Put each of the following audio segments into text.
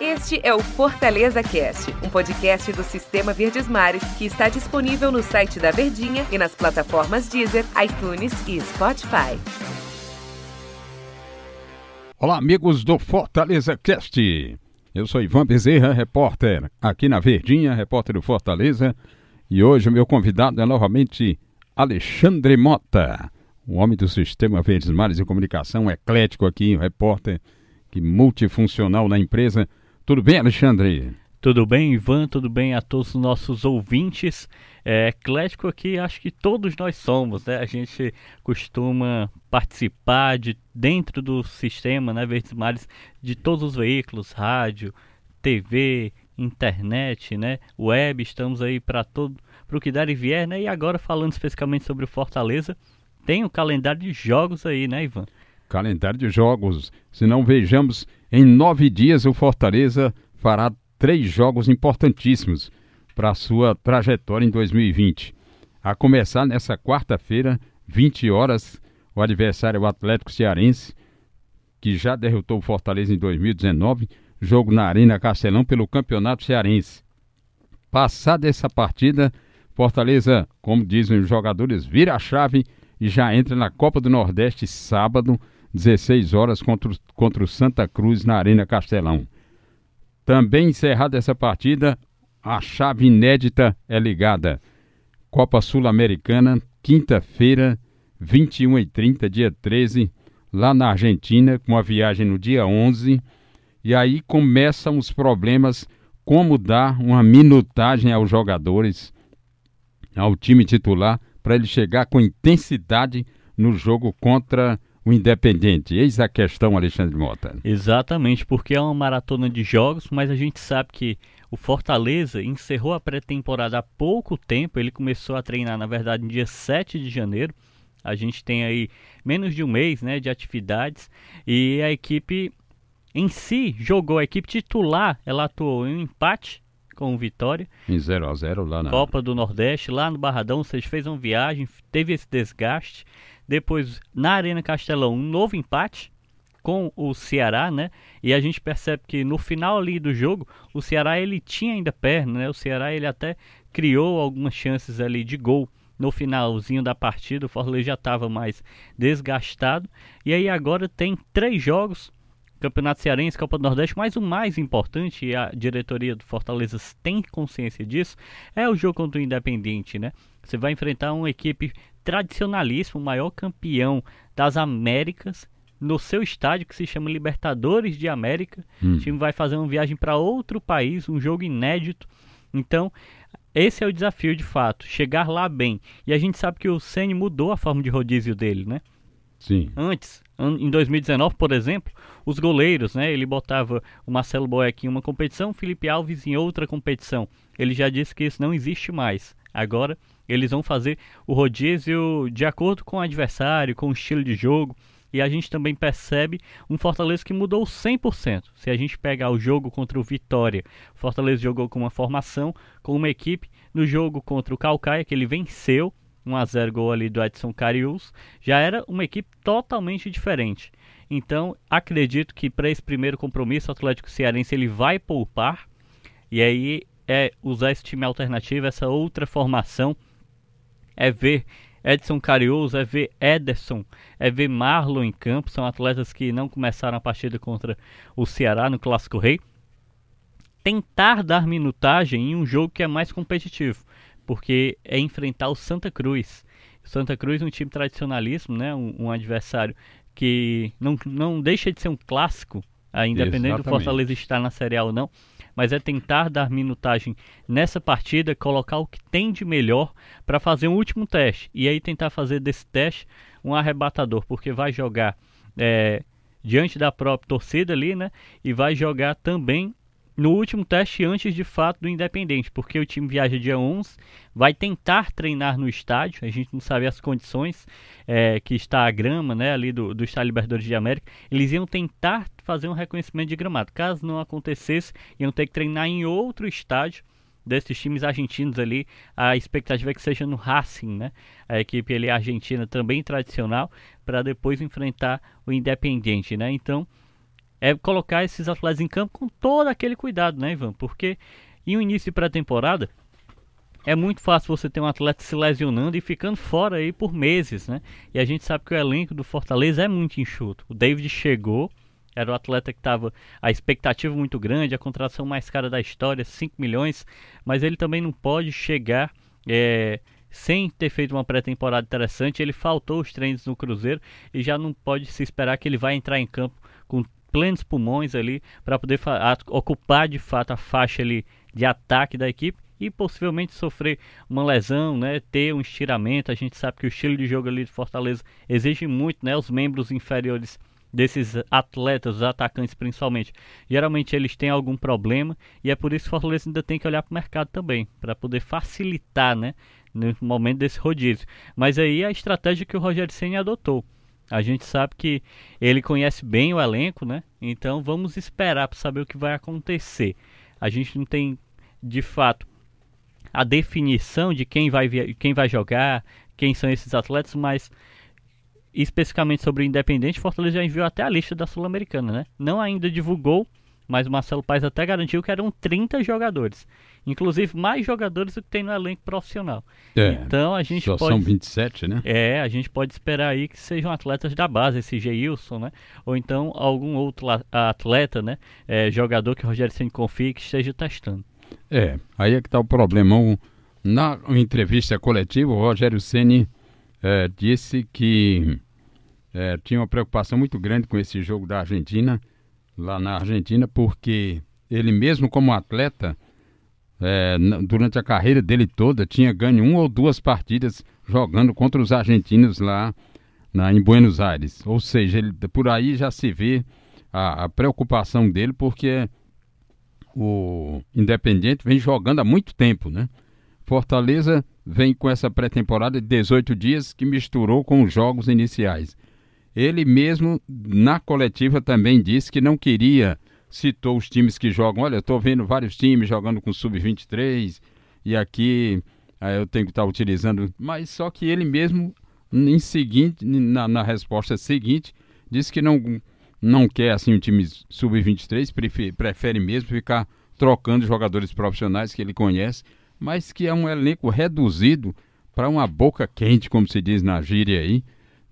Este é o Fortaleza Cast, um podcast do Sistema Verdes Mares que está disponível no site da Verdinha e nas plataformas Deezer, iTunes e Spotify. Olá, amigos do Fortaleza Cast. Eu sou Ivan Bezerra, repórter aqui na Verdinha, repórter do Fortaleza. E hoje o meu convidado é novamente Alexandre Mota, o homem do Sistema Verdes Mares de Comunicação, eclético aqui, um repórter que multifuncional na empresa. Tudo bem, Alexandre? Tudo bem, Ivan? Tudo bem a todos os nossos ouvintes? É, eclético aqui, acho que todos nós somos, né? A gente costuma participar de dentro do sistema, né, Verdes Mares, de todos os veículos, rádio, TV, internet, né, web, estamos aí para todo, para o que der e vier, né? E agora falando especificamente sobre o Fortaleza, tem o calendário de jogos aí, né, Ivan? Calendário de jogos. Se não vejamos, em nove dias o Fortaleza fará três jogos importantíssimos para a sua trajetória em 2020. A começar nessa quarta-feira, 20 horas, o adversário o Atlético Cearense, que já derrotou o Fortaleza em 2019, jogo na Arena Castelão pelo Campeonato Cearense. Passada essa partida, Fortaleza, como dizem os jogadores, vira a chave e já entra na Copa do Nordeste sábado, 16 horas, contra, contra o Santa Cruz na Arena Castelão. Também encerrada essa partida, a chave inédita é ligada. Copa Sul-Americana, quinta-feira, 21 e 30, dia 13, lá na Argentina, com a viagem no dia 11. E aí começam os problemas, como dar uma minutagem aos jogadores, ao time titular, para ele chegar com intensidade no jogo contra o Independente. Eis a questão, Alexandre Mota. Exatamente, porque é uma maratona de jogos, mas a gente sabe que o Fortaleza encerrou a pré-temporada há pouco tempo. Ele começou a treinar, na verdade, no dia 7 de janeiro. A gente tem aí menos de um mês né, de atividades e a equipe em si jogou. A equipe titular ela atuou em um empate com o Vitória. Em 0 a 0 lá na Copa do Nordeste, lá no Barradão. Vocês fez uma viagem, teve esse desgaste. Depois, na Arena Castelão, um novo empate com o Ceará, né? E a gente percebe que no final ali do jogo, o Ceará ele tinha ainda perna, né? O Ceará ele até criou algumas chances ali de gol no finalzinho da partida. O Fortaleza já estava mais desgastado. E aí agora tem três jogos. Campeonato Cearense, Copa do Nordeste, mas o mais importante, e a diretoria do Fortaleza tem consciência disso, é o jogo contra o Independente, né? Você vai enfrentar uma equipe tradicionalíssima, o maior campeão das Américas, no seu estádio que se chama Libertadores de América. Hum. O time vai fazer uma viagem para outro país, um jogo inédito. Então, esse é o desafio de fato, chegar lá bem. E a gente sabe que o Ceni mudou a forma de rodízio dele, né? Sim. Antes, em 2019, por exemplo, os goleiros, né? Ele botava o Marcelo Boeck em uma competição, o Felipe Alves em outra competição. Ele já disse que isso não existe mais. Agora eles vão fazer o rodízio de acordo com o adversário, com o estilo de jogo. E a gente também percebe um Fortaleza que mudou 100%. Se a gente pegar o jogo contra o Vitória, o Fortaleza jogou com uma formação, com uma equipe. No jogo contra o Calcaia, que ele venceu, 1 a 0 gol ali do Edson Carius, já era uma equipe totalmente diferente. Então, acredito que para esse primeiro compromisso, o Atlético Cearense ele vai poupar. E aí é usar esse time alternativo, essa outra formação, é ver Edson Carius, é ver Ederson, é ver Marlon em campo. São atletas que não começaram a partida contra o Ceará no Clássico Rei. Tentar dar minutagem em um jogo que é mais competitivo, porque é enfrentar o Santa Cruz. O Santa Cruz é um time tradicionalíssimo, né? um, um adversário que não, não deixa de ser um clássico, independente Exatamente. do Fortaleza estar na Série A ou não mas é tentar dar minutagem nessa partida, colocar o que tem de melhor para fazer um último teste. E aí tentar fazer desse teste um arrebatador, porque vai jogar é, diante da própria torcida ali, né? E vai jogar também no último teste antes de fato do Independente, porque o time viaja dia 11, vai tentar treinar no estádio, a gente não sabe as condições é, que está a grama né, ali do, do Estádio Libertadores de América, eles iam tentar fazer um reconhecimento de gramado. Caso não acontecesse, iam ter que treinar em outro estádio desses times argentinos ali, a expectativa é que seja no Racing, né? A equipe ali argentina também tradicional, para depois enfrentar o Independente, né? Então, é colocar esses atletas em campo com todo aquele cuidado, né, Ivan? Porque em um início de pré-temporada é muito fácil você ter um atleta se lesionando e ficando fora aí por meses, né? E a gente sabe que o elenco do Fortaleza é muito enxuto. O David chegou, era o atleta que estava a expectativa muito grande, a contratação mais cara da história, 5 milhões, mas ele também não pode chegar é, sem ter feito uma pré-temporada interessante. Ele faltou os treinos no Cruzeiro e já não pode se esperar que ele vai entrar em campo com plenos pulmões ali para poder ocupar de fato a faixa ali de ataque da equipe e possivelmente sofrer uma lesão, né, ter um estiramento. A gente sabe que o estilo de jogo ali de Fortaleza exige muito, né, os membros inferiores desses atletas, os atacantes principalmente. Geralmente eles têm algum problema e é por isso que o Fortaleza ainda tem que olhar para o mercado também, para poder facilitar, né, no momento desse rodízio. Mas aí é a estratégia que o Rogério Senna adotou. A gente sabe que ele conhece bem o elenco, né? Então vamos esperar para saber o que vai acontecer. A gente não tem, de fato, a definição de quem vai, quem vai jogar, quem são esses atletas, mas especificamente sobre o Independente, Fortaleza já enviou até a lista da Sul-Americana, né? Não ainda divulgou, mas o Marcelo Paes até garantiu que eram 30 jogadores. Inclusive mais jogadores do que tem no elenco profissional. É, então a gente só pode. São 27, né? É, a gente pode esperar aí que sejam atletas da base, esse Geilson, né? Ou então algum outro atleta, né? É, jogador que o Rogério Senna confie que esteja testando. É, aí é que está o problema. Na entrevista coletiva, o Rogério Ceni é, disse que é, tinha uma preocupação muito grande com esse jogo da Argentina, lá na Argentina, porque ele mesmo como atleta é, durante a carreira dele toda, tinha ganho uma ou duas partidas jogando contra os argentinos lá na, em Buenos Aires. Ou seja, ele, por aí já se vê a, a preocupação dele, porque o Independente vem jogando há muito tempo, né? Fortaleza vem com essa pré-temporada de 18 dias que misturou com os jogos iniciais. Ele mesmo, na coletiva, também disse que não queria citou os times que jogam. Olha, eu estou vendo vários times jogando com sub-23 e aqui eu tenho que estar tá utilizando. Mas só que ele mesmo, em seguinte, na, na resposta seguinte, disse que não, não quer assim um time sub-23, prefere, prefere mesmo ficar trocando jogadores profissionais que ele conhece, mas que é um elenco reduzido para uma boca quente, como se diz na gíria aí,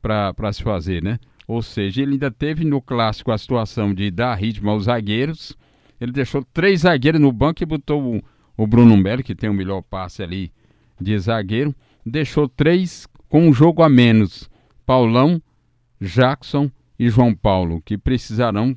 para se fazer, né? Ou seja, ele ainda teve no clássico a situação de dar ritmo aos zagueiros. Ele deixou três zagueiros no banco e botou o, o Bruno Melo, que tem o melhor passe ali de zagueiro. Deixou três com um jogo a menos: Paulão, Jackson e João Paulo, que precisarão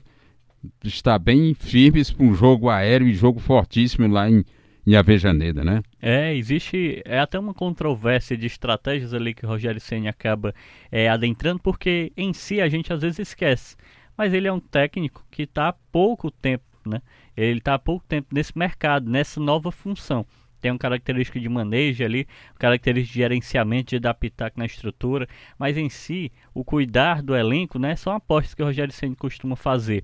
estar bem firmes para um jogo aéreo e jogo fortíssimo lá em, em Avejaneda, né? É, existe é até uma controvérsia de estratégias ali que o Rogério Senna acaba é, adentrando, porque em si a gente às vezes esquece. Mas ele é um técnico que está há pouco tempo, né? Ele está há pouco tempo nesse mercado, nessa nova função. Tem uma característica de manejo ali, característica de gerenciamento, de pitaco na estrutura, mas em si, o cuidar do elenco, né, são apostas que o Rogério Senna costuma fazer.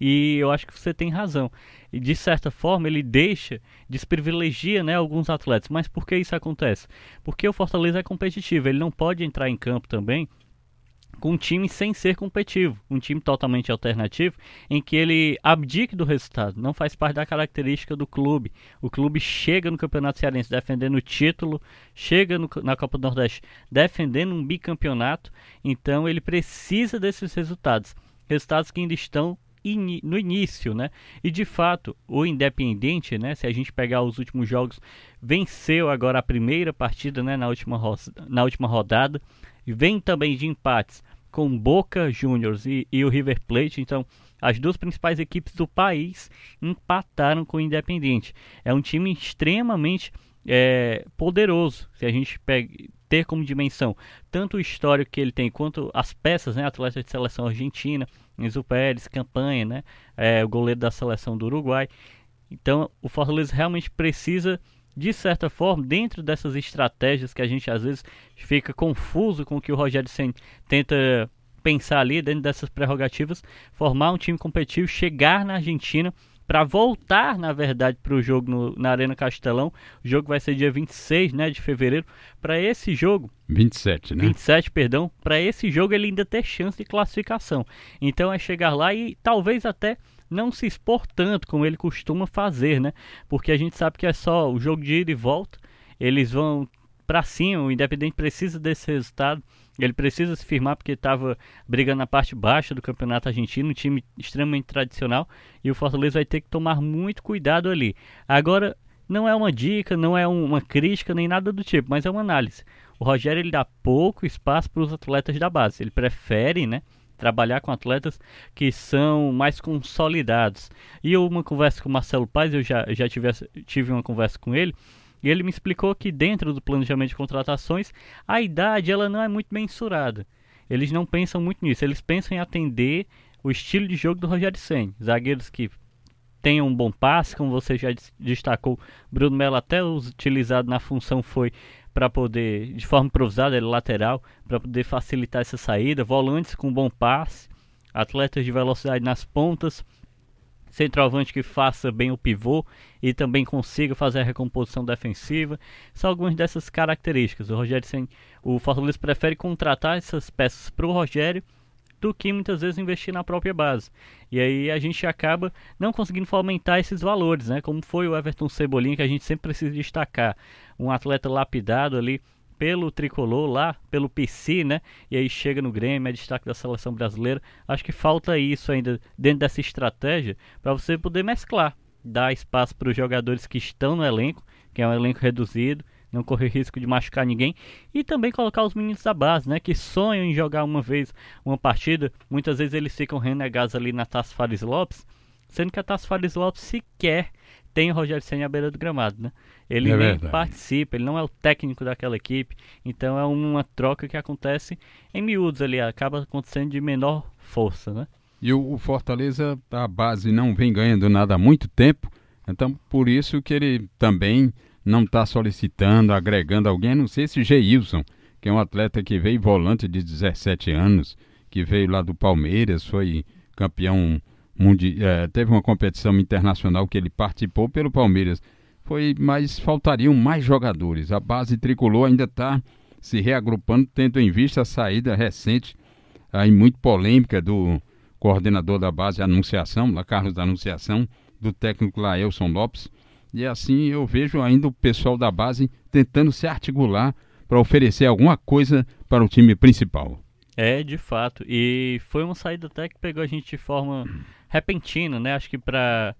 E eu acho que você tem razão. E de certa forma ele deixa, desprivilegia né, alguns atletas. Mas por que isso acontece? Porque o Fortaleza é competitivo. Ele não pode entrar em campo também com um time sem ser competitivo, um time totalmente alternativo, em que ele abdique do resultado, não faz parte da característica do clube. O clube chega no Campeonato Cearense defendendo o título, chega no, na Copa do Nordeste defendendo um bicampeonato, então ele precisa desses resultados. Resultados que ainda estão no início, né? E de fato, o Independente, né? Se a gente pegar os últimos jogos, venceu agora a primeira partida, né? Na última, na última rodada. Vem também de empates com Boca Juniors e, e o River Plate. Então, as duas principais equipes do país empataram com o Independente. É um time extremamente é, poderoso. Se a gente pega, ter como dimensão tanto o histórico que ele tem quanto as peças, né? Atleta de seleção argentina, Enzo Pérez, campanha, né? É, o goleiro da seleção do Uruguai. Então, o Fortaleza realmente precisa, de certa forma, dentro dessas estratégias que a gente às vezes fica confuso com o que o Rogério Sen tenta pensar ali, dentro dessas prerrogativas, formar um time competitivo, chegar na Argentina para voltar, na verdade, para o jogo no, na Arena Castelão. O jogo vai ser dia 26 né, de fevereiro. Para esse jogo. 27, né? 27, perdão. Para esse jogo ele ainda ter chance de classificação. Então é chegar lá e talvez até não se expor tanto como ele costuma fazer, né? Porque a gente sabe que é só o jogo de ida e volta. Eles vão para cima, o Independente precisa desse resultado. Ele precisa se firmar porque estava brigando na parte baixa do campeonato argentino, um time extremamente tradicional, e o Fortaleza vai ter que tomar muito cuidado ali. Agora, não é uma dica, não é uma crítica nem nada do tipo, mas é uma análise. O Rogério ele dá pouco espaço para os atletas da base. Ele prefere, né, trabalhar com atletas que são mais consolidados. E uma conversa com o Marcelo Paz, eu já, já tive, tive uma conversa com ele, e ele me explicou que dentro do planejamento de contratações, a idade ela não é muito mensurada. Eles não pensam muito nisso, eles pensam em atender o estilo de jogo do Rogério Senna. Zagueiros que tenham um bom passe, como você já destacou, Bruno Melo até utilizado na função foi para poder, de forma improvisada, ele lateral, para poder facilitar essa saída, volantes com bom passe, atletas de velocidade nas pontas, centroavante que faça bem o pivô e também consiga fazer a recomposição defensiva. São algumas dessas características. O Rogério Sen, o Fortaleza prefere contratar essas peças para o Rogério do que muitas vezes investir na própria base. E aí a gente acaba não conseguindo fomentar esses valores, né? Como foi o Everton Cebolinha, que a gente sempre precisa destacar. Um atleta lapidado ali pelo tricolor lá, pelo PC, né? E aí chega no Grêmio, é destaque da seleção brasileira. Acho que falta isso ainda dentro dessa estratégia para você poder mesclar, dar espaço para os jogadores que estão no elenco, que é um elenco reduzido, não correr risco de machucar ninguém, e também colocar os meninos da base, né? Que sonham em jogar uma vez uma partida. Muitas vezes eles ficam renegados ali na Taça Fares Lopes, sendo que a Taça Fares Lopes sequer tem o Rogério Senna à beira do gramado, né? Ele é nem verdade. participa, ele não é o técnico daquela equipe, então é uma troca que acontece em miúdos ali, acaba acontecendo de menor força, né? E o, Fortaleza, a base não vem ganhando nada há muito tempo, então por isso que ele também não está solicitando, agregando alguém, não sei se Geilson, que é um atleta que veio volante de 17 anos, que veio lá do Palmeiras, foi campeão mundi é, teve uma competição internacional que ele participou pelo Palmeiras. Foi, mas faltariam mais jogadores. A base tricolor ainda está se reagrupando, tendo em vista a saída recente, aí muito polêmica do coordenador da base Anunciação, lá Carlos da Anunciação, do técnico Laelson Lopes. E assim eu vejo ainda o pessoal da base tentando se articular para oferecer alguma coisa para o time principal. É, de fato. E foi uma saída até que pegou a gente de forma repentina, né? Acho que para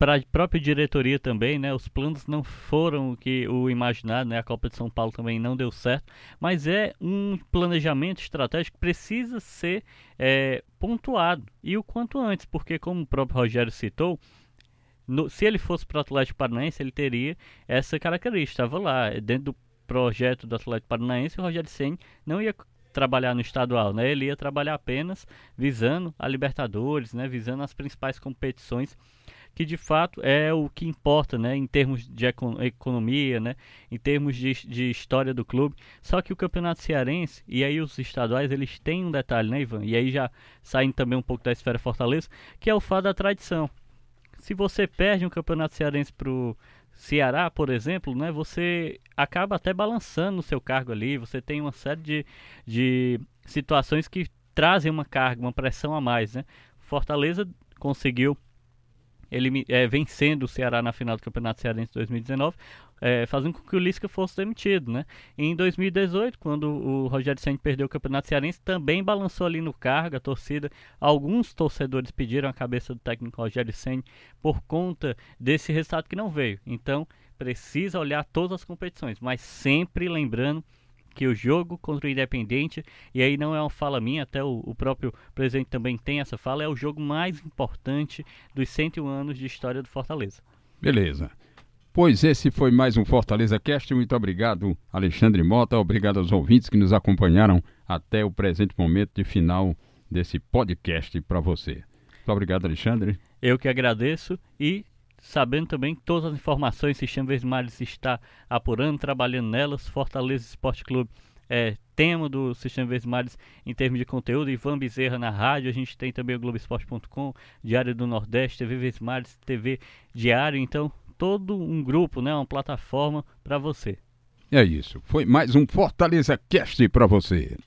para a própria diretoria também, né? Os planos não foram o que o imaginado, né? A Copa de São Paulo também não deu certo, mas é um planejamento estratégico que precisa ser é, pontuado e o quanto antes, porque como o próprio Rogério citou, no, se ele fosse para o Atlético Paranaense, ele teria essa característica. Estava lá, dentro do projeto do Atlético Paranaense, o Rogério Senna não ia trabalhar no estadual, né? Ele ia trabalhar apenas visando a Libertadores, né? Visando as principais competições que de fato é o que importa, né, em termos de economia, né, em termos de, de história do clube. Só que o campeonato cearense e aí os estaduais eles têm um detalhe, né, Ivan? E aí já saindo também um pouco da esfera Fortaleza, que é o fato da tradição. Se você perde um campeonato cearense pro Ceará, por exemplo, né, você acaba até balançando o seu cargo ali, você tem uma série de, de situações que trazem uma carga, uma pressão a mais. Né? Fortaleza conseguiu ele é, vencendo o Ceará na final do Campeonato Cearense 2019, é, fazendo com que o Lisca fosse demitido, né? Em 2018, quando o Rogério Senna perdeu o Campeonato Cearense, também balançou ali no cargo a torcida. Alguns torcedores pediram a cabeça do técnico Rogério Senna por conta desse resultado que não veio. Então, precisa olhar todas as competições, mas sempre lembrando que o jogo contra o Independente, e aí não é uma fala minha, até o, o, próprio presidente também tem essa fala, é o jogo mais importante dos 101 anos de história do Fortaleza. Beleza. Pois esse foi mais um Fortaleza Cast. Muito obrigado, Alexandre Mota. Obrigado aos ouvintes que nos acompanharam até o presente momento de final desse podcast para você. Muito obrigado, Alexandre. Eu que agradeço e sabendo também todas as informações que Sistema Verdes está apurando, trabalhando nelas, Fortaleza Esporte Clube é, tema do Sistema Verdes Mares em termos de conteúdo. Ivan Bezerra na rádio, a gente tem também o Globoesporte.com, Diário do Nordeste, TV Verdes Mares, TV Diário. Então, todo um grupo, né, uma plataforma para você. É isso. Foi mais um Fortaleza Cast para você.